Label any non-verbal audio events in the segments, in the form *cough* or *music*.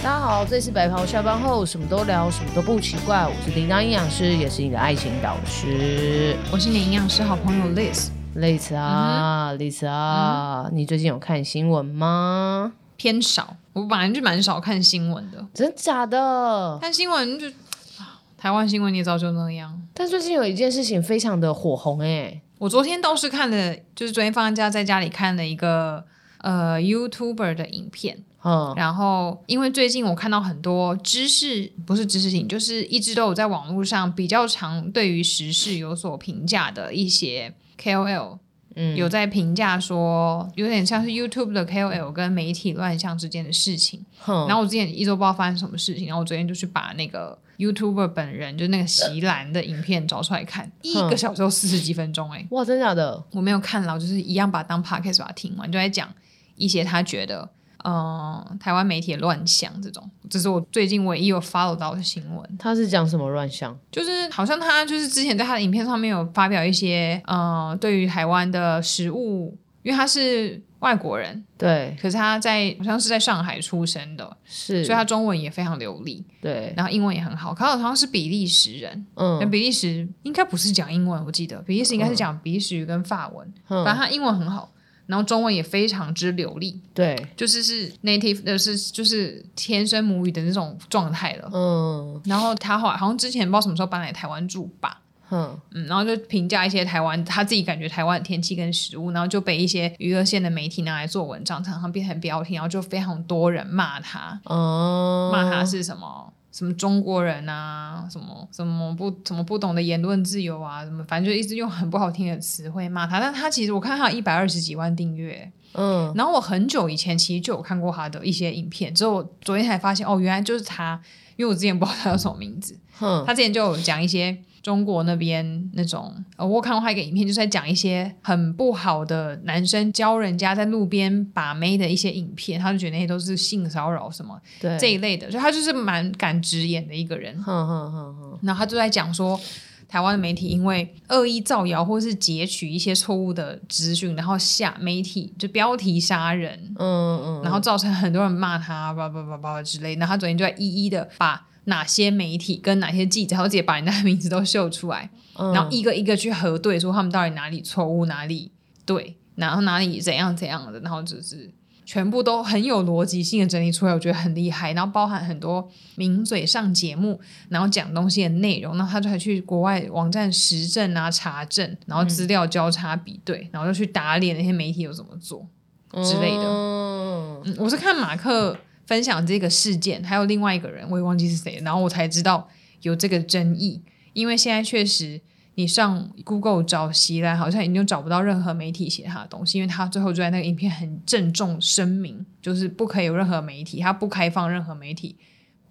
大家好，这里是白袍下班后什么都聊，什么都不奇怪。我是叮当营养师，也是你的爱情导师。我是你营养师好朋友 Liz。Liz 啊、嗯、Liz 啊、嗯，你最近有看新闻吗？偏少，我本来就蛮少看新闻的。真假的？看新闻就台湾新闻，你也知道就那样。但最近有一件事情非常的火红哎、欸。我昨天倒是看了，就是昨天放假在家里看了一个呃 YouTuber 的影片。嗯，然后因为最近我看到很多知识，不是知识型，就是一直都有在网络上比较常对于时事有所评价的一些 KOL，嗯，有在评价说有点像是 YouTube 的 KOL 跟媒体乱象之间的事情。嗯，然后我之前一周不知道发生什么事情，然后我昨天就去把那个 YouTuber 本人就那个席兰的影片找出来看，一个小时四十几分钟，哎，哇，真的假的？我没有看了，就是一样把当 Podcast 把它听完，就在讲一些他觉得。嗯，台湾媒体的乱象这种，这是我最近唯一有 follow 到的新闻。他是讲什么乱象？就是好像他就是之前在他的影片上面有发表一些，嗯，对于台湾的食物，因为他是外国人，对，可是他在好像是在上海出生的，是，所以他中文也非常流利，对，然后英文也很好。他好像是比利时人，嗯，那比利时应该不是讲英文，我记得比利时应该是讲比利时语跟法文，嗯，反正他英文很好。然后中文也非常之流利，对，就是是 native 的是就是天生母语的那种状态了。嗯，然后他后来好像之前不知道什么时候搬来台湾住吧，嗯嗯，然后就评价一些台湾他自己感觉台湾的天气跟食物，然后就被一些娱乐线的媒体拿来做文章，常常变成标题，然后就非常多人骂他，哦，骂他是什么？什么中国人啊，什么什么不什么不懂得言论自由啊，什么反正就一直用很不好听的词汇骂他。但他其实我看他有一百二十几万订阅，嗯，然后我很久以前其实就有看过他的一些影片，之后昨天才发现哦，原来就是他，因为我之前不知道他叫什么名字，嗯，他之前就有讲一些。中国那边那种，呃，我看过他一个影片，就是在讲一些很不好的男生教人家在路边把妹的一些影片，他就觉得那些都是性骚扰什么，对这一类的，所以他就是蛮敢直言的一个人。哼哼哼哼。然后他就在讲说，台湾的媒体因为恶意造谣或是截取一些错误的资讯，然后下媒体就标题杀人，嗯嗯，然后造成很多人骂他叭叭叭叭之类的。然后他昨天就在一一的把。哪些媒体跟哪些记者，然后直接把人家的名字都秀出来，嗯，然后一个一个去核对，说他们到底哪里错误，哪里对，然后哪里怎样怎样的，然后就是全部都很有逻辑性的整理出来，我觉得很厉害。然后包含很多名嘴上节目，然后讲东西的内容，然后他就还去国外网站实证啊查证，然后资料交叉比对，嗯，然后就去打脸那些媒体有怎么做之类的。嗯，嗯我是看马克。分享这个事件，还有另外一个人，我也忘记是谁，然后我才知道有这个争议。因为现在确实，你上 Google 找席兰，好像已经找不到任何媒体写他的东西，因为他最后就在那个影片很郑重声明，就是不可以有任何媒体，他不开放任何媒体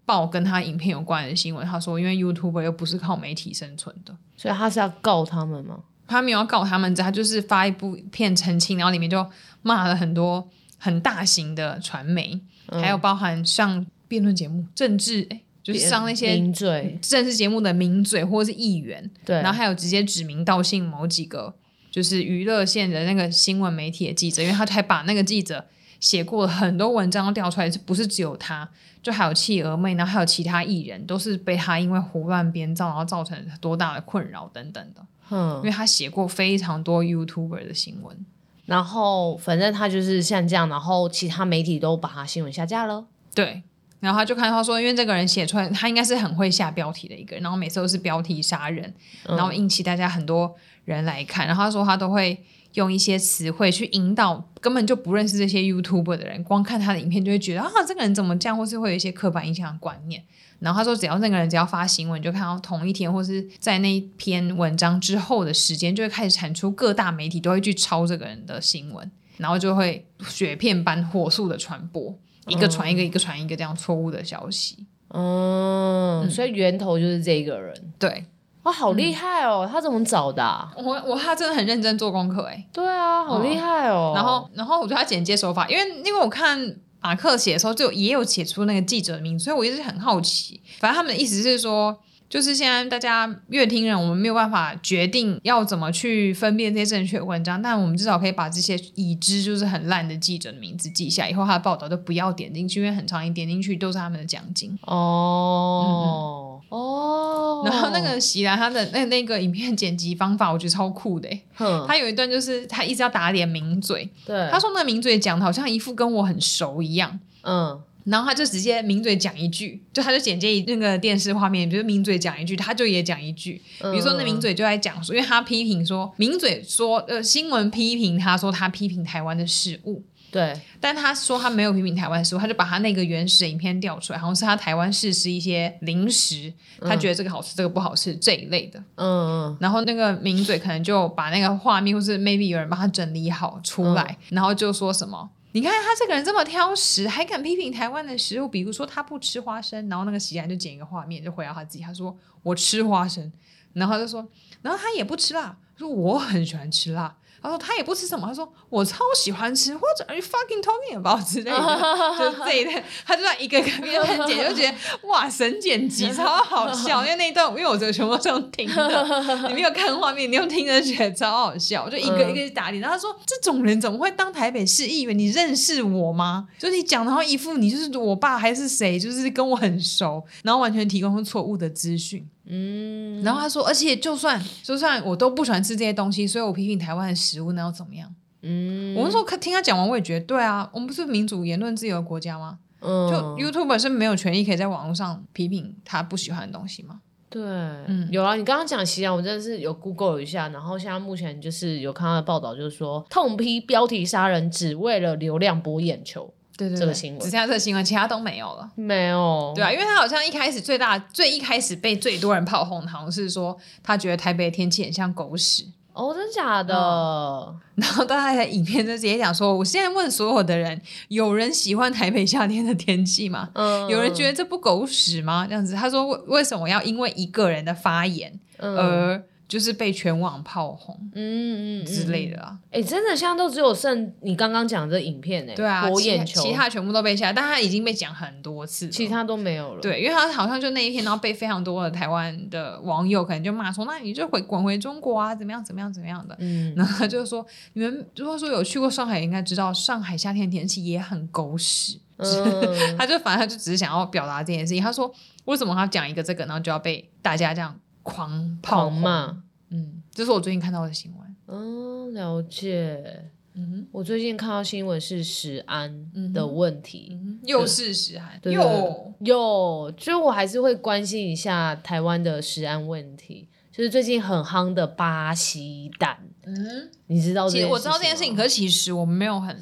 报跟他影片有关的新闻。他说，因为 YouTuber 又不是靠媒体生存的，所以他是要告他们吗？他没有要告他们，他就是发一部片澄清，然后里面就骂了很多很大型的传媒。还有包含上辩论节目、政治，哎，就是上那些名嘴政治节目的名嘴或者是议员，对，然后还有直接指名道姓某几个就是娱乐线的那个新闻媒体的记者，因为他还把那个记者写过很多文章调出来，是不是只有他？就还有企鹅妹，然后还有其他艺人，都是被他因为胡乱编造，然后造成多大的困扰等等的。嗯，因为他写过非常多 YouTuber 的新闻。然后，反正他就是像这样，然后其他媒体都把他新闻下架了。对，然后他就看他说，因为这个人写出来，他应该是很会下标题的一个人，然后每次都是标题杀人，然后引起大家很多人来看。嗯、然后他说他都会用一些词汇去引导根本就不认识这些 YouTuber 的人，光看他的影片就会觉得啊，这个人怎么这样，或是会有一些刻板印象的观念。然后他说，只要那个人只要发新闻，就看到同一天或是在那一篇文章之后的时间，就会开始产出各大媒体都会去抄这个人的新闻，然后就会雪片般火速的传播，一个传一个，一个传一个这样错误的消息。嗯，嗯，所以源头就是这个人。对，哇，好厉害哦！嗯、他怎么找的、啊？我我他真的很认真做功课哎。对啊，好厉害哦。嗯、然后然后我觉得他剪接手法，因为因为我看。马克写的时候就也有写出那个记者的名字，所以我一直很好奇。反正他们的意思是说，就是现在大家越听人，我们没有办法决定要怎么去分辨这些正确文章，但我们至少可以把这些已知就是很烂的记者的名字记下，以后他的报道都不要点进去，因为很长一点进去都是他们的奖金。哦、嗯、哦，然后那个席岚他的那那个影片剪辑方法，我觉得超酷的。哼他有一段就是他一直要打脸名嘴，对，他说那名嘴讲的好像一副跟我很熟一样，嗯。然后他就直接名嘴讲一句，就他就剪接那个电视画面，比如名嘴讲一句，他就也讲一句。比如说那名嘴就在讲说，因为他批评说，名嘴说呃新闻批评他说他批评台湾的事物，对，但他说他没有批评台湾食物，他就把他那个原始影片调出来，好像是他台湾试吃一些零食，他觉得这个好吃，嗯、这个不好吃这一类的。嗯嗯。然后那个名嘴可能就把那个画面，或是 maybe 有人帮他整理好出来，嗯、然后就说什么。你看他这个人这么挑食，还敢批评台湾的食物，比如说他不吃花生，然后那个席岚就剪一个画面，就回答他自己，他说我吃花生，然后他就说，然后他也不吃辣，说我很喜欢吃辣。他说他也不吃什么，他说我超喜欢吃，或者 Are you fucking talking about *laughs* 之类的，*laughs* 就这一段，他就在一个个边剪，就觉得哇，神剪辑超好笑，*laughs* 因为那一段因为我这个全部这样听的，你没有看画面，你用听的觉得超好笑，就一个一个打脸。然后他说这种人怎么会当台北市议员？你认识我吗？就你讲的话一副你就是我爸还是谁，就是跟我很熟，然后完全提供错误的资讯。嗯，然后他说，而且就算就算我都不喜欢吃这些东西，所以我批评台湾的食物，那又怎么样？嗯，我们说听他讲完，我也觉得对啊，我们不是民主言论自由的国家吗？嗯，就 YouTuber 是没有权利可以在网络上批评他不喜欢的东西吗？对，嗯，有啊，你刚刚讲席岚，我真的是有 Google 一下，然后现在目前就是有看到的报道，就是说痛批标题杀人，只为了流量博眼球。对对对，这个新闻，只剩下这个新闻，其他都没有了。没有，对啊，因为他好像一开始最大、最一开始被最多人炮轰，好像是说他觉得台北的天气很像狗屎。哦，真的假的？嗯、然后大家在影片就直接讲说，我现在问所有的人，有人喜欢台北夏天的天气吗？嗯，有人觉得这不狗屎吗？这样子，他说为为什么要因为一个人的发言而？嗯就是被全网炮轰，嗯嗯之类的啊，哎、欸，真的现在都只有剩你刚刚讲的这影片哎、欸，对啊，博眼球，其他全部都被下，但他已经被讲很多次，其他都没有了。对，因为他好像就那一天，然后被非常多的台湾的网友可能就骂说，那你就回滚回中国啊，怎么样怎么样怎么样的。嗯，然后他就说，你们如果说有去过上海，应该知道上海夏天天气也很狗屎。嗯，*laughs* 他就反正他就只是想要表达这件事情。他说，为什么他讲一个这个，然后就要被大家这样狂狂骂？嗯，这是我最近看到的新闻。嗯，了解。嗯哼，我最近看到新闻是食安的问题，嗯嗯、又是食安，对又又，就我还是会关心一下台湾的食安问题。就是最近很夯的巴西蛋，嗯，你知道其实？我知道这件事情，可是其实我没有很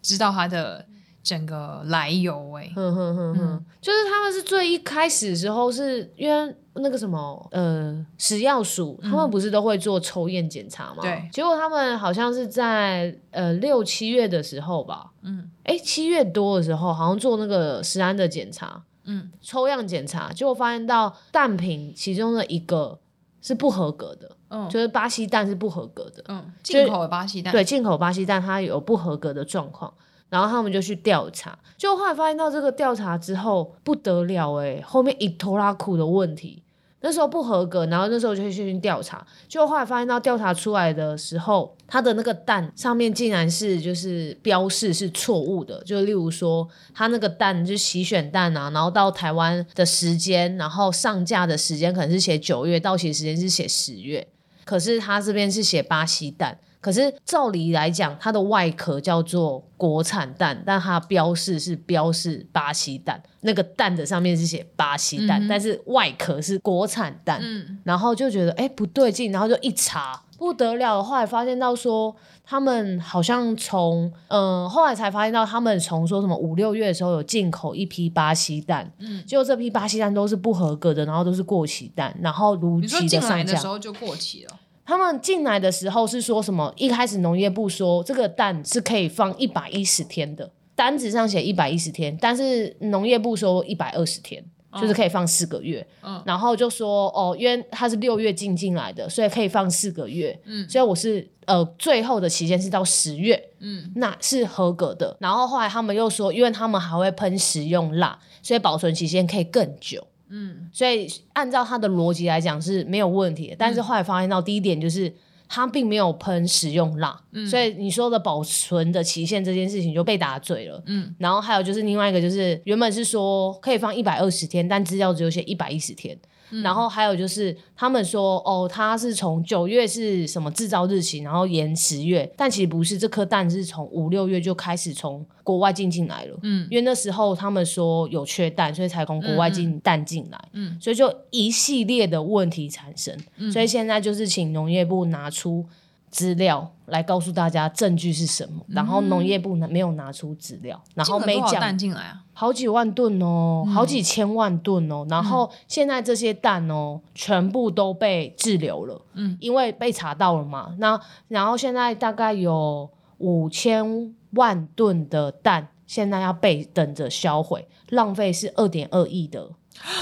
知道它的。整个来由哎，哼哼哼哼，就是他们是最一开始的时候，是因为那个什么呃食药署，他们不是都会做抽验检查吗？对，结果他们好像是在呃六七月的时候吧，嗯，哎七月多的时候，好像做那个食安的检查，嗯，抽样检查，结果发现到蛋品其中的一个是不合格的，嗯，就是巴西蛋是不合格的，嗯，进口的巴西蛋，对，进口巴西蛋它有不合格的状况。然后他们就去调查，就后来发现到这个调查之后不得了诶，后面一拖拉库的问题，那时候不合格，然后那时候就去去调查，就后来发现到调查出来的时候，它的那个蛋上面竟然是就是标示是错误的，就例如说它那个蛋就是洗选蛋啊，然后到台湾的时间，然后上架的时间可能是写九月，到期时间是写十月，可是它这边是写巴西蛋。可是照理来讲，它的外壳叫做国产蛋，但它标示是标示巴西蛋，那个蛋的上面是写巴西蛋，嗯、但是外壳是国产蛋，嗯、然后就觉得哎不对劲，然后就一查不得了，后来发现到说他们好像从嗯、呃，后来才发现到他们从说什么五六月的时候有进口一批巴西蛋，嗯，结果这批巴西蛋都是不合格的，然后都是过期蛋，然后如期的上架。的时候就过期了。他们进来的时候是说什么？一开始农业部说这个蛋是可以放一百一十天的，单子上写一百一十天，但是农业部说一百二十天，就是可以放四个月。嗯，然后就说哦，因为它是六月进进来的，所以可以放四个月。嗯，所以我是呃最后的期间是到十月。嗯，那是合格的。然后后来他们又说，因为他们还会喷食用蜡，所以保存期限可以更久。嗯，所以按照他的逻辑来讲是没有问题的。但是后来发现到第一点就是。他并没有喷食用蜡，嗯，所以你说的保存的期限这件事情就被打嘴了。嗯，然后还有就是另外一个就是原本是说可以放一百二十天，但资料只有写一百一十天。嗯、然后还有就是，他们说哦，他是从九月是什么制造日期，然后延十月，但其实不是，这颗蛋是从五六月就开始从国外进进来了。嗯，因为那时候他们说有缺蛋，所以才从国外进蛋进来。嗯，所以就一系列的问题产生。嗯，所以现在就是请农业部拿出。资料来告诉大家证据是什么，然后农业部呢没有拿出资料，嗯、然后没讲蛋进来啊，好几万吨哦，嗯、好几千万吨哦，然后现在这些蛋哦，全部都被滞留了，嗯，因为被查到了嘛，那然后现在大概有五千万吨的蛋，现在要被等着销毁，浪费是二点二亿的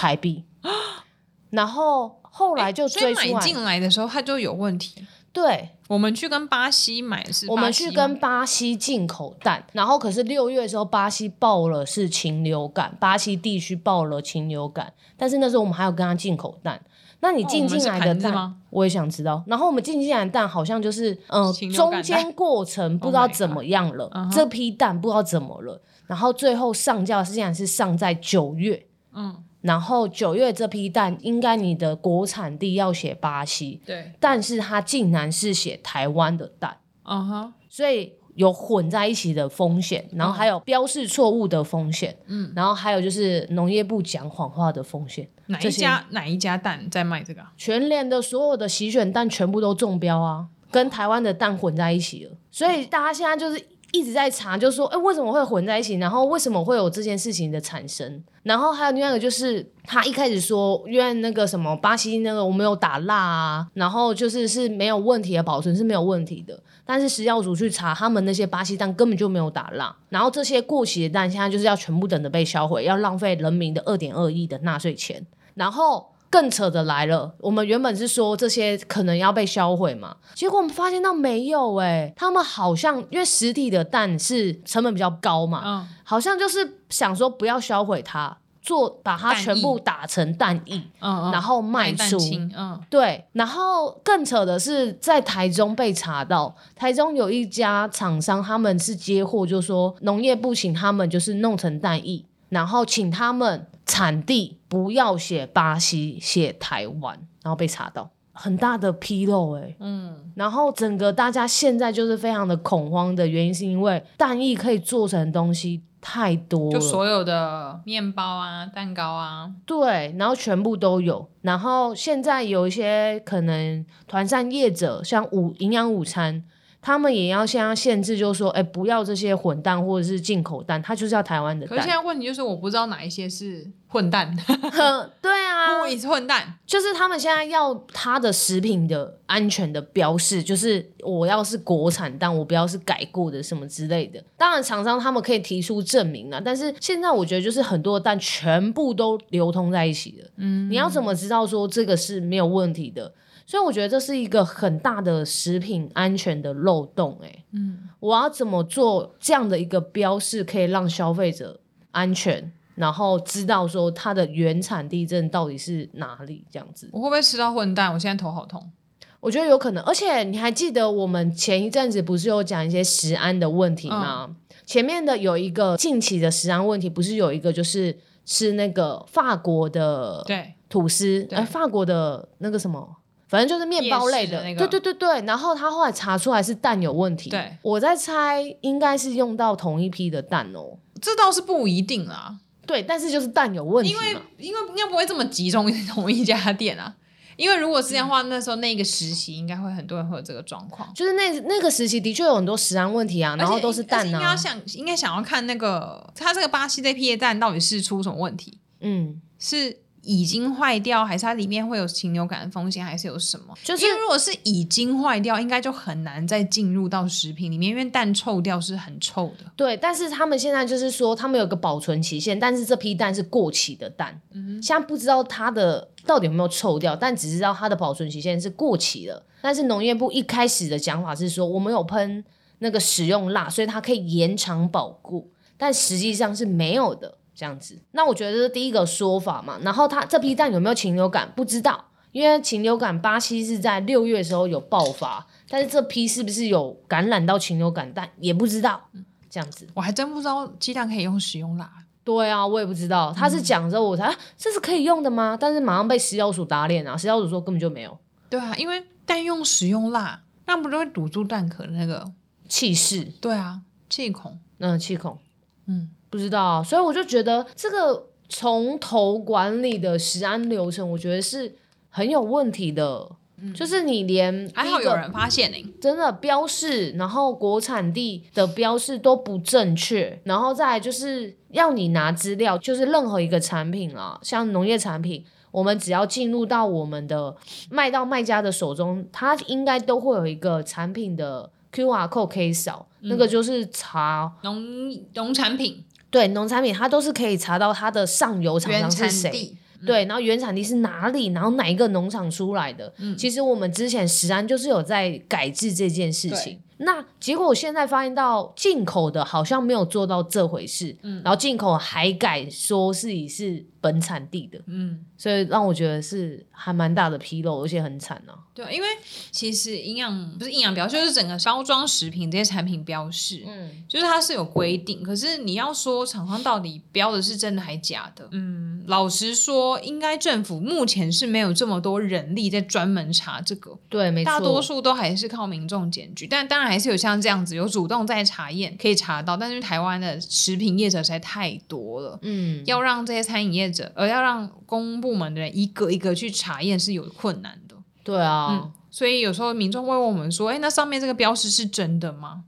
台币，*gasps* 然后后来就追出来，欸、买进来的时候它就有问题。对，我们去跟巴西买是，我们去跟巴西进口蛋，然后可是六月的时候，巴西爆了是禽流感，巴西地区爆了禽流感，但是那时候我们还有跟他进口蛋。那你进进来的蛋，哦、我，我也想知道。然后我们进进来的蛋好像就是，嗯、呃，中间过程不知道怎么样了，oh、这批蛋不知道怎么了，然后最后上架实际上是上在九月，嗯。然后九月这批蛋，应该你的国产地要写巴西，对，但是它竟然是写台湾的蛋，嗯哼，所以有混在一起的风险，然后还有标示错误的风险，嗯，然后还有就是农业部讲谎话的风险。哪一家哪一家蛋在卖这个？全联的所有的洗选蛋全部都中标啊，跟台湾的蛋混在一起了，所以大家现在就是。一直在查，就是说，哎，为什么会混在一起？然后为什么会有这件事情的产生？然后还有另外一个，就是他一开始说，因为那个什么巴西那个我没有打蜡啊，然后就是是没有问题的保存是没有问题的。但是食药署去查，他们那些巴西蛋根本就没有打蜡，然后这些过期的蛋现在就是要全部等着被销毁，要浪费人民的二点二亿的纳税钱，然后。更扯的来了，我们原本是说这些可能要被销毁嘛，结果我们发现到没有哎、欸，他们好像因为实体的蛋是成本比较高嘛，嗯，好像就是想说不要销毁它，做把它全部打成蛋液，嗯，然后卖出，嗯，对，然后更扯的是在台中被查到，台中有一家厂商他们是接货，就说农业部请他们就是弄成蛋液，然后请他们。产地不要写巴西，写台湾，然后被查到。很大的纰漏哎，嗯，然后整个大家现在就是非常的恐慌的原因，是因为蛋液可以做成的东西太多了，就所有的面包啊、蛋糕啊，对，然后全部都有，然后现在有一些可能团膳业者，像午营养午餐。他们也要现在限制，就是说，哎，不要这些混蛋或者是进口蛋，它就是要台湾的蛋。可是现在问题就是，我不知道哪一些是混蛋。*laughs* 对啊，我，也是混蛋。就是他们现在要它的食品的安全的标示，就是我要是国产蛋，我不要是改过的什么之类的。当然，厂商他们可以提出证明啊，但是现在我觉得就是很多的蛋全部都流通在一起了。嗯，你要怎么知道说这个是没有问题的？所以我觉得这是一个很大的食品安全的漏洞，欸，嗯，我要怎么做这样的一个标示，可以让消费者安全，然后知道说它的原产地证到底是哪里？这样子，我会不会吃到混蛋？我现在头好痛。我觉得有可能，而且你还记得我们前一阵子不是有讲一些食安的问题吗？嗯、前面的有一个近期的食安问题，不是有一个就是吃那个法国的对吐司，哎，法国的那个什么？反正就是面包类的，的那个、对对对对。然后他后来查出来是蛋有问题，对，我在猜应该是用到同一批的蛋哦。这倒是不一定啦，对，但是就是蛋有问题，因为因为应该不会这么集中 *laughs* 同一家店啊。因为如果是这样的话，嗯、那时候那个实习应该会很多人会有这个状况，就是那那个实习的确有很多食安问题啊，然后都是蛋啊。应该要想，应该想要看那个他这个巴西这批的蛋到底是出什么问题？嗯，是。已经坏掉，还是它里面会有禽流感的风险，还是有什么？就是如果是已经坏掉，应该就很难再进入到食品里面，因为蛋臭掉是很臭的。对，但是他们现在就是说，他们有个保存期限，但是这批蛋是过期的蛋，嗯，现在不知道它的到底有没有臭掉，但只知道它的保存期限是过期了。但是农业部一开始的讲法是说，我们有喷那个食用蜡，所以它可以延长保固，但实际上是没有的。这样子。那我觉得这是第一个说法嘛。然后它这批蛋有没有禽流感？不知道，因为禽流感巴西是在六月的时候有爆发，但是这批是不是有感染到禽流感蛋也不知道。这样子，我还真不知道鸡蛋可以用食用蜡。对啊，我也不知道。他是讲之后我才、嗯啊，这是可以用的吗？但是马上被食药署打脸啊！食药署说根本就没有。对啊，因为蛋用食用蜡，那不就会堵住蛋壳的那个气室？对啊，气孔。嗯，气孔。嗯，不知道。所以我就觉得这个从头管理的食安流程，我觉得是很有问题的。就是你连还好有人发现呢，真的标示，然后国产地的标示都不正确，然后再来就是要你拿资料，就是任何一个产品啊，像农业产品，我们只要进入到我们的卖到卖家的手中，它应该都会有一个产品的 QR code 可以扫，嗯、那个就是查农农产品，对农产品，它都是可以查到它的上游厂商是谁。对，然后原产地是哪里？然后哪一个农场出来的？嗯，其实我们之前石安就是有在改制这件事情。那结果我现在发现到进口的好像没有做到这回事，嗯，然后进口还改说自己是本产地的，嗯，所以让我觉得是还蛮大的纰漏，而且很惨呢、啊。对，因为其实营养不是营养标，就是整个包装食品这些产品标示，嗯，就是它是有规定，可是你要说厂商到底标的是真的还假的？嗯，老实说，应该政府目前是没有这么多人力在专门查这个，对，没错，大多数都还是靠民众检举，但当然。还是有像这样子有主动在查验，可以查到，但是台湾的食品业者实在太多了，嗯，要让这些餐饮业者，而要让公部门的人一个一个去查验是有困难的。对啊，嗯，所以有时候民众会问我们说：“哎，那上面这个标识是真的吗？”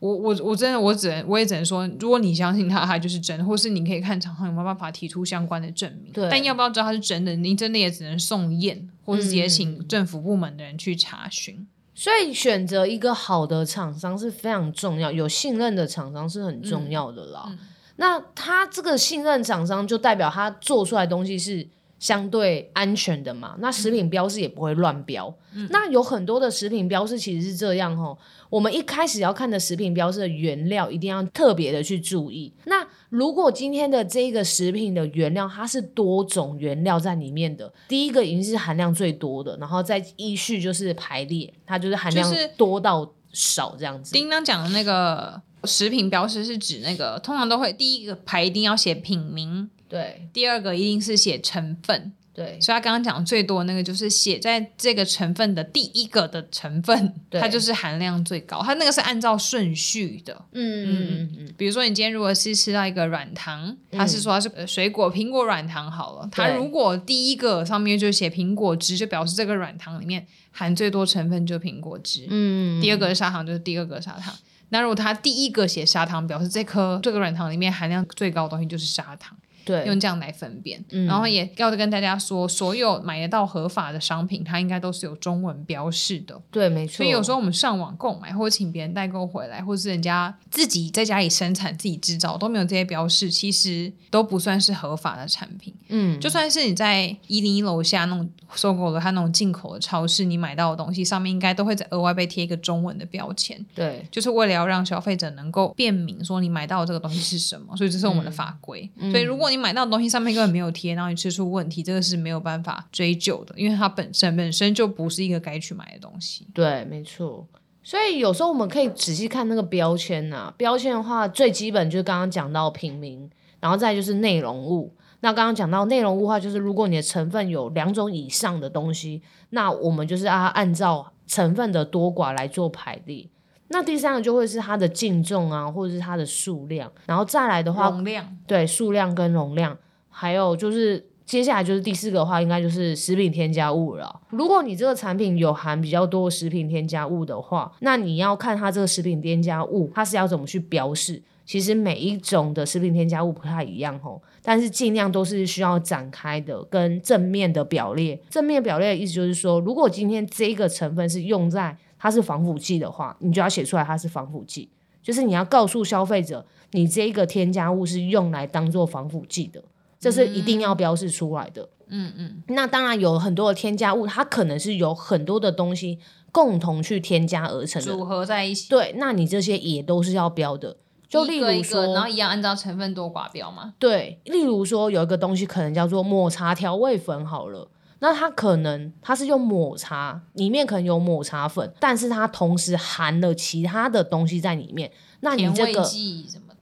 我我我真的我只能我也只能说，如果你相信它，它就是真的，或是你可以看厂商有没有办法提出相关的证明。对，但要不要知道它是真的，你真的也只能送验，或是直接请政府部门的人去查询。嗯所以选择一个好的厂商是非常重要，有信任的厂商是很重要的啦。嗯嗯、那他这个信任厂商就代表他做出来的东西是相对安全的嘛？那食品标示也不会乱标。嗯、那有很多的食品标示其实是这样哦，我们一开始要看的食品标示的原料一定要特别的去注意。那如果今天的这个食品的原料它是多种原料在里面的，第一个已经是含量最多的，然后再依序就是排列，它就是含量多到少这样子。叮当讲的那个食品标示是指那个通常都会第一个排一定要写品名，对，第二个一定是写成分。对，所以他刚刚讲最多那个就是写在这个成分的第一个的成分，它就是含量最高。它那个是按照顺序的，嗯嗯嗯嗯。比如说你今天如果是吃到一个软糖，它是说它是水果苹果软糖好了，它如果第一个上面就写苹果汁，就表示这个软糖里面含最多成分就是苹果汁，嗯。第二个是砂糖，就是第二个砂糖。那如果它第一个写砂糖，表示这颗这个软糖里面含量最高的东西就是砂糖。对，用这样来分辨，嗯、然后也要跟大家说，所有买得到合法的商品，它应该都是有中文标示的。对，没错。所以有时候我们上网购买，或者请别人代购回来，或者是人家自己在家里生产、自己制造，都没有这些标示，其实都不算是合法的产品。嗯，就算是你在一零一楼下那种收购了它那种进口的超市，你买到的东西上面应该都会在额外被贴一个中文的标签。对，就是为了要让消费者能够辨明说你买到的这个东西是什么，所以这是我们的法规。嗯、所以如果你买到的东西上面根本没有贴，然后你吃出问题，这个是没有办法追究的，因为它本身本身就不是一个该去买的东西。对，没错。所以有时候我们可以仔细看那个标签呐，标签的话最基本就是刚刚讲到品名，然后再就是内容物。那刚刚讲到内容物化，就是如果你的成分有两种以上的东西，那我们就是啊按照成分的多寡来做排列。那第三个就会是它的净重啊，或者是它的数量，然后再来的话，容量，对，数量跟容量，还有就是接下来就是第四个的话，应该就是食品添加物了。如果你这个产品有含比较多食品添加物的话，那你要看它这个食品添加物它是要怎么去标示。其实每一种的食品添加物不太一样吼，但是尽量都是需要展开的跟正面的表列。正面表列的意思就是说，如果今天这个成分是用在它是防腐剂的话，你就要写出来它是防腐剂，就是你要告诉消费者，你这个添加物是用来当做防腐剂的，这是一定要标示出来的。嗯嗯。那当然有很多的添加物，它可能是有很多的东西共同去添加而成的，组合在一起。对，那你这些也都是要标的。就例如说，一个一个然后一样按照成分多寡标嘛。对，例如说有一个东西可能叫做抹茶调味粉，好了，那它可能它是用抹茶，里面可能有抹茶粉，但是它同时含了其他的东西在里面，那你这个。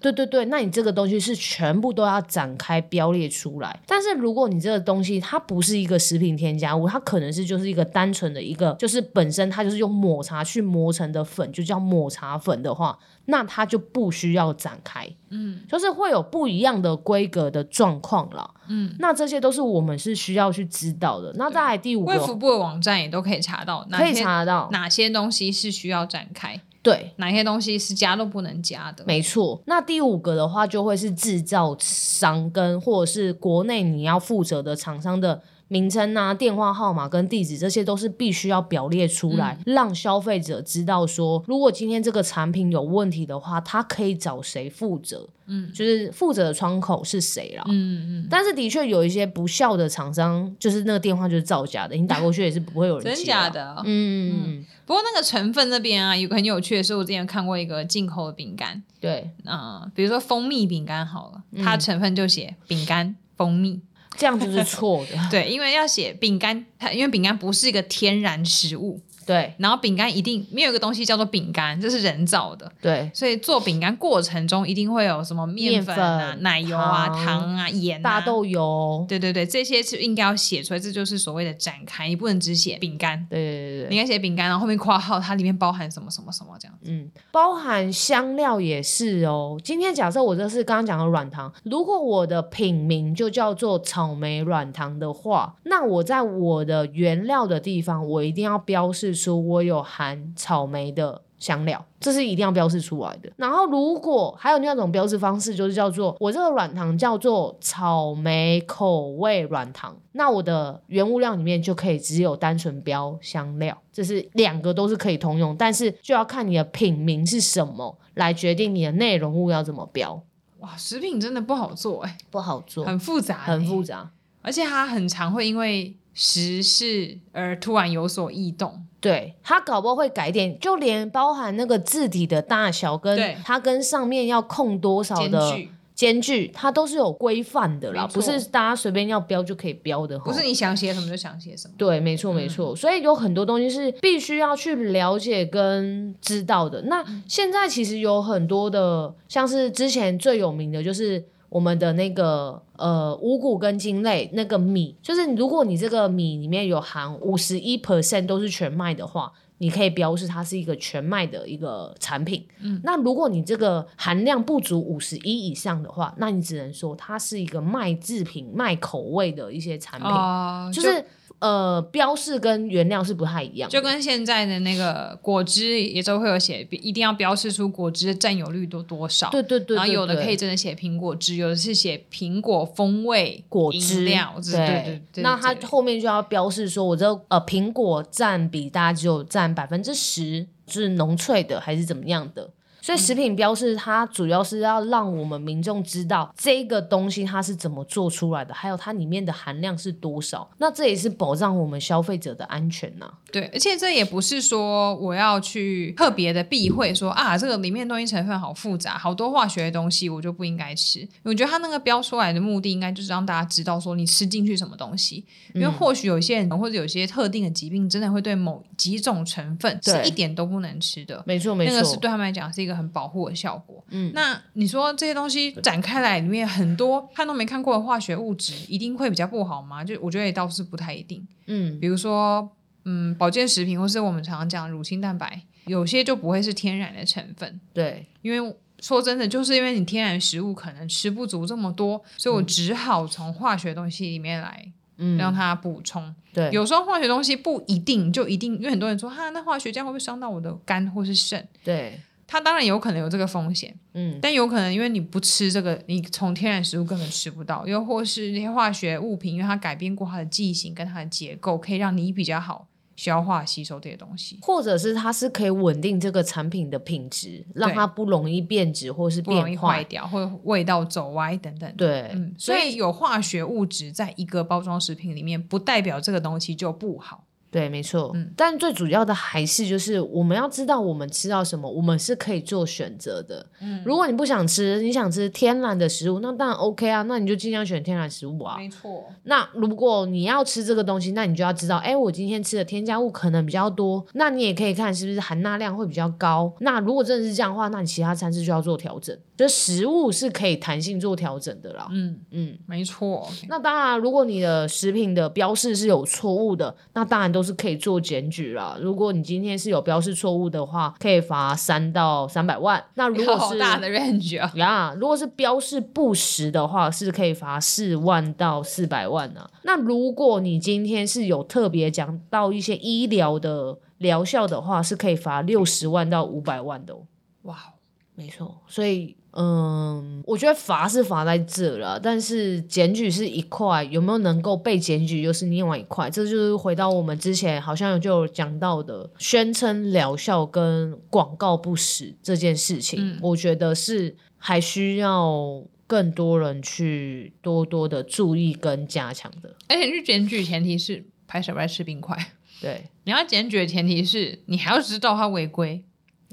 对对对，那你这个东西是全部都要展开标列出来。但是如果你这个东西它不是一个食品添加物，它可能是就是一个单纯的一个，就是本身它就是用抹茶去磨成的粉，就叫抹茶粉的话，那它就不需要展开。嗯，就是会有不一样的规格的状况了。嗯，那这些都是我们是需要去知道的。那再来第五个，卫福部的网站也都可以查到，可以查得到哪些东西是需要展开。对，哪些东西是加都不能加的？没错。那第五个的话，就会是制造商跟或者是国内你要负责的厂商的名称啊、电话号码跟地址，这些都是必须要表列出来，嗯、让消费者知道说，如果今天这个产品有问题的话，他可以找谁负责？嗯，就是负责的窗口是谁了？嗯嗯。但是的确有一些不孝的厂商，就是那个电话就是造假的，你打过去也是不会有人接。真假的？嗯嗯。嗯不过那个成分那边啊，有个很有趣的是，我之前看过一个进口的饼干，对，啊、呃，比如说蜂蜜饼干好了，它成分就写饼干蜂蜜，这样子是错的。*laughs* 对，因为要写饼干，它因为饼干不是一个天然食物。对，然后饼干一定没有一个东西叫做饼干，这是人造的。对，所以做饼干过程中一定会有什么面粉啊、粉奶油啊、糖，糖啊、盐啊、大豆油。对对对，这些是应该要写出来，这就是所谓的展开，你不能只写饼干。对对对对，你应该写饼干，然后后面括号它里面包含什么什么什么这样子。嗯，包含香料也是哦。今天假设我这是刚刚讲的软糖，如果我的品名就叫做草莓软糖的话，那我在我的原料的地方，我一定要标示。说我有含草莓的香料，这是一定要标示出来的。然后，如果还有另外一种标示方式，就是叫做我这个软糖叫做草莓口味软糖，那我的原物料里面就可以只有单纯标香料，这是两个都是可以通用，但是就要看你的品名是什么来决定你的内容物要怎么标。哇，食品真的不好做哎、欸，不好做，很复杂、欸，很复杂，而且它很常会因为。时事而突然有所异动，对，它搞不好会改点，就连包含那个字体的大小跟它跟上面要空多少的间距，它都是有规范的啦，不是大家随便要标就可以标的，不是你想写什么就想写什么。对，没错没错，嗯，所以有很多东西是必须要去了解跟知道的。那现在其实有很多的，像是之前最有名的就是。我们的那个呃五谷跟茎类那个米，就是如果你这个米里面有含五十一 percent 都是全麦的话，你可以标示它是一个全麦的一个产品。嗯，那如果你这个含量不足五十一以上的话，那你只能说它是一个麦制品、麦口味的一些产品，呃、就是。呃，标示跟原料是不太一样，就跟现在的那个果汁也都会有写，一定要标示出果汁的占有率多多少。对对，对对对，然后有的可以真的写苹果汁，有的是写苹果风味果汁料。对对，那它后面就要标示说，我这呃苹果占比大概只有占百分之十，就是浓萃的还是怎么样的。所以食品标示它主要是要让我们民众知道这个东西它是怎么做出来的，还有它里面的含量是多少。那这也是保障我们消费者的安全呐、啊。对，而且这也不是说我要去特别的避讳说啊，这个里面东西成分好复杂，好多化学的东西我就不应该吃。我觉得它那个标出来的目的应该就是让大家知道说你吃进去什么东西，因为或许有些人或者有些特定的疾病真的会对某几种成分是一点都不能吃的。没错没错，那个是对他们来讲是一个。很保护的效果。嗯，那你说这些东西展开来，里面很多看都没看过的化学物质，一定会比较不好吗？就我觉得也倒是不太一定。嗯，比如说，嗯，保健食品或是我们常常讲乳清蛋白，有些就不会是天然的成分。对，因为说真的，就是因为你天然食物可能吃不足这么多，所以我只好从化学东西里面来，嗯，让它补充。对，有时候化学东西不一定就一定，因为很多人说哈，那化学这样会不会伤到我的肝或是肾？对。它当然有可能有这个风险，嗯，但有可能因为你不吃这个，你从天然食物根本吃不到，又或是那些化学物品，因为它改变过它的剂型跟它的结构，可以让你比较好消化吸收这些东西，或者是它是可以稳定这个产品的品质，让它不容易变质或是变坏，不容易坏掉，或味道走歪等等。对，嗯，所以有化学物质在一个包装食品里面，不代表这个东西就不好。对，没错。嗯，但最主要的还是就是我们要知道我们吃到什么，我们是可以做选择的。嗯，如果你不想吃，你想吃天然的食物，那当然 OK 啊，那你就尽量选天然食物啊。没错。那如果你要吃这个东西，那你就要知道，哎，我今天吃的添加物可能比较多，那你也可以看是不是含钠量会比较高。那如果真的是这样的话，那你其他餐式就要做调整。就食物是可以弹性做调整的啦。嗯嗯，没错。那当然，如果你的食品的标示是有错误的，那当然都是可以做检举啦。如果你今天是有标示错误的话，可以罚三到三百万。那如果是 *laughs* 好大的 range 啊，呀，*laughs* 如果是标示不实的话，是可以罚四万到四百万呢、啊。那如果你今天是有特别讲到一些医疗的疗效的话，是可以罚六十万到五百万的、哦。哇，没错，所以。嗯，我觉得罚是罚在这了，但是检举是一块，有没有能够被检举又是另外一块。这就是回到我们之前好像就有讲到的，宣称疗效跟广告不实这件事情，嗯，我觉得是还需要更多人去多多的注意跟加强的。而且去检举前提是拍手拍吃冰块，对，你要检举的前提是你还要知道他违规。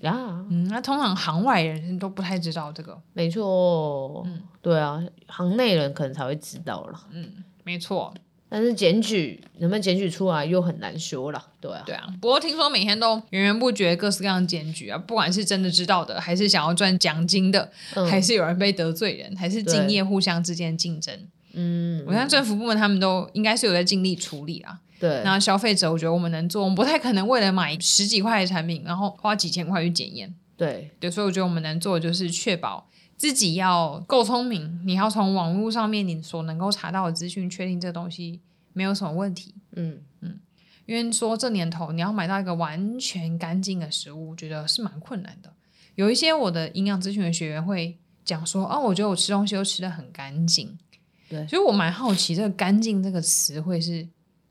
呀，嗯，那通常行外人都不太知道这个，没错，嗯，对啊，行内人可能才会知道了，嗯，没错，但是检举能不能检举出来又很难说了，对啊，对啊，不过听说每天都源源不绝各式各样的检举啊，不管是真的知道的，还是想要赚奖金的，嗯，还是有人被得罪人，还是敬业互相之间竞争，嗯，我看政府部门他们都应该是有在尽力处理啊。对，那消费者，我觉得我们能做，我们不太可能为了买十几块的产品，然后花几千块去检验。对，对，所以我觉得我们能做的就是确保自己要够聪明，你要从网络上面你所能够查到的资讯，确定这东西没有什么问题。嗯嗯，因为说这年头你要买到一个完全干净的食物，我觉得是蛮困难的。有一些我的营养咨询的学员会讲说，啊，我觉得我吃东西都吃得很干净。对，所以我蛮好奇这个“干净”这个词会是。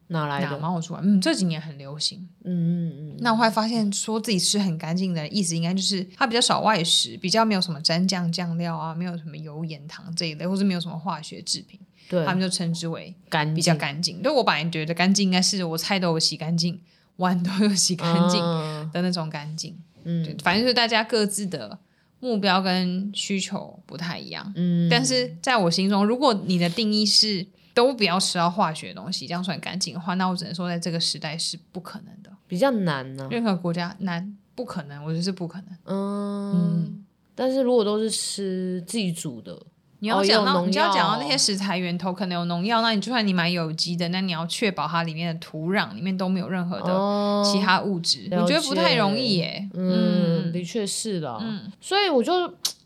哪来的？冒出来？嗯，这几年很流行。嗯嗯嗯。那我后来发现，说自己吃很干净的意思，应该就是它比较少外食，比较没有什么蘸酱酱料啊，没有什么油盐糖这一类，或是没有什么化学制品。对。他们就称之为干，比较干净。对，我本来觉得干净应该是我菜都有洗干净，碗都有洗干净的那种干净。嗯。对，反正就是大家各自的目标跟需求不太一样。嗯。但是在我心中，如果你的定义是。都不要吃到化学的东西，这样算干净的话，那我只能说，在这个时代是不可能的，比较难呢、啊。任何国家难，不可能，我觉得是不可能。嗯，嗯，但是如果都是吃自己煮的，你要讲到、哦、你要讲到那些食材源头可能有农药，那你就算你买有机的，那你要确保它里面的土壤里面都没有任何的其他物质，我觉得不太容易耶。嗯，嗯的确是的。嗯，所以我就。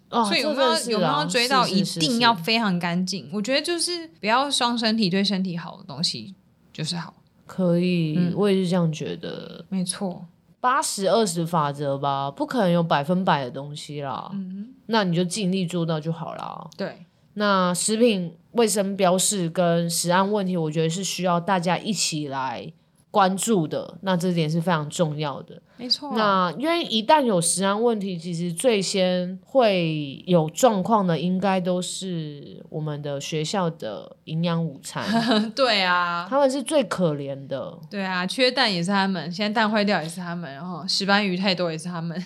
哦、所以有没有有没有追到一定要非常干净？我觉得就是不要伤身体，对身体好的东西就是好。可以，嗯、我也是这样觉得。没错，八十二十法则吧，不可能有百分百的东西啦。嗯，那你就尽力做到就好啦。对，那食品卫生标示跟食安问题，我觉得是需要大家一起来关注的，那这点是非常重要的。没错，那因为一旦有食安问题，其实最先会有状况的，应该都是我们的学校的营养午餐。*laughs* 对啊，他们是最可怜的。对啊，缺蛋也是他们，现在蛋坏掉也是他们，然后石斑鱼太多也是他们。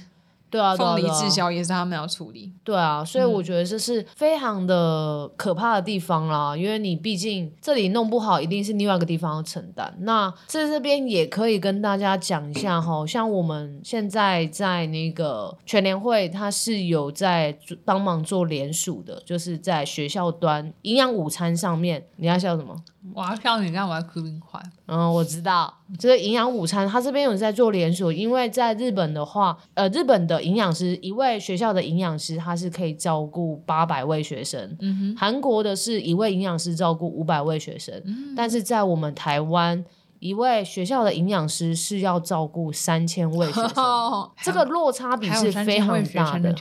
对啊，凤梨滞销也是他们要处理。对啊，所以我觉得这是非常的可怕的地方啦，嗯、因为你毕竟这里弄不好，一定是另外一个地方要承担。那在这边也可以跟大家讲一下哈，像我们现在在那个全联会，它是有在帮忙做联署的，就是在学校端营养午餐上面，你要笑什么？我要笑你，让我要哭冰块。嗯，我知道，这个营养午餐，它这边有在做连锁，因为在日本的话，呃，日本的营养师一位学校的营养师，他是可以照顾八百位学生。嗯哼。韩国的是一位营养师照顾五百位学生，嗯，但是在我们台湾，一位学校的营养师是要照顾三千位学生，哦，这个落差比是非常大的。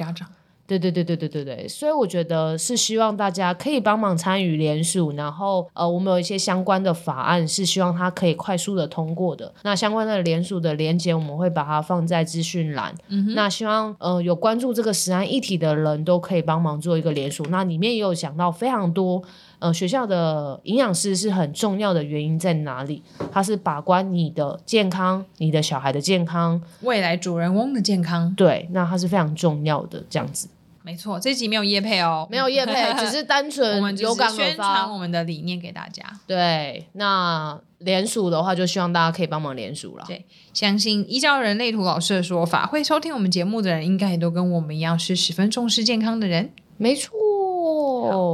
对对对对对对对，所以我觉得是希望大家可以帮忙参与联署，然后呃，我们有一些相关的法案是希望它可以快速的通过的。那相关的联署的连接，我们会把它放在资讯栏。那希望呃有关注这个食安议题的人都可以帮忙做一个联署。那里面也有讲到非常多。呃，学校的营养师是很重要的原因在哪里？它是把关你的健康，你的小孩的健康，未来主人翁的健康。对，那它是非常重要的，这样子。没错，这集没有叶配哦，没有叶配，只是单纯 *laughs* 我们有感而发，宣传我们的理念给大家。对，那联署的话，就希望大家可以帮忙联署了。对，相信依照人类图老师的说法，会收听我们节目的人，应该也都跟我们一样，是十分重视健康的人。没错。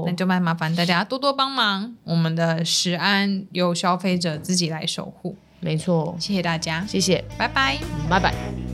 那就麻麻烦大家多多帮忙，我们的食安由消费者自己来守护。没错，谢谢大家，谢谢，拜拜，拜拜。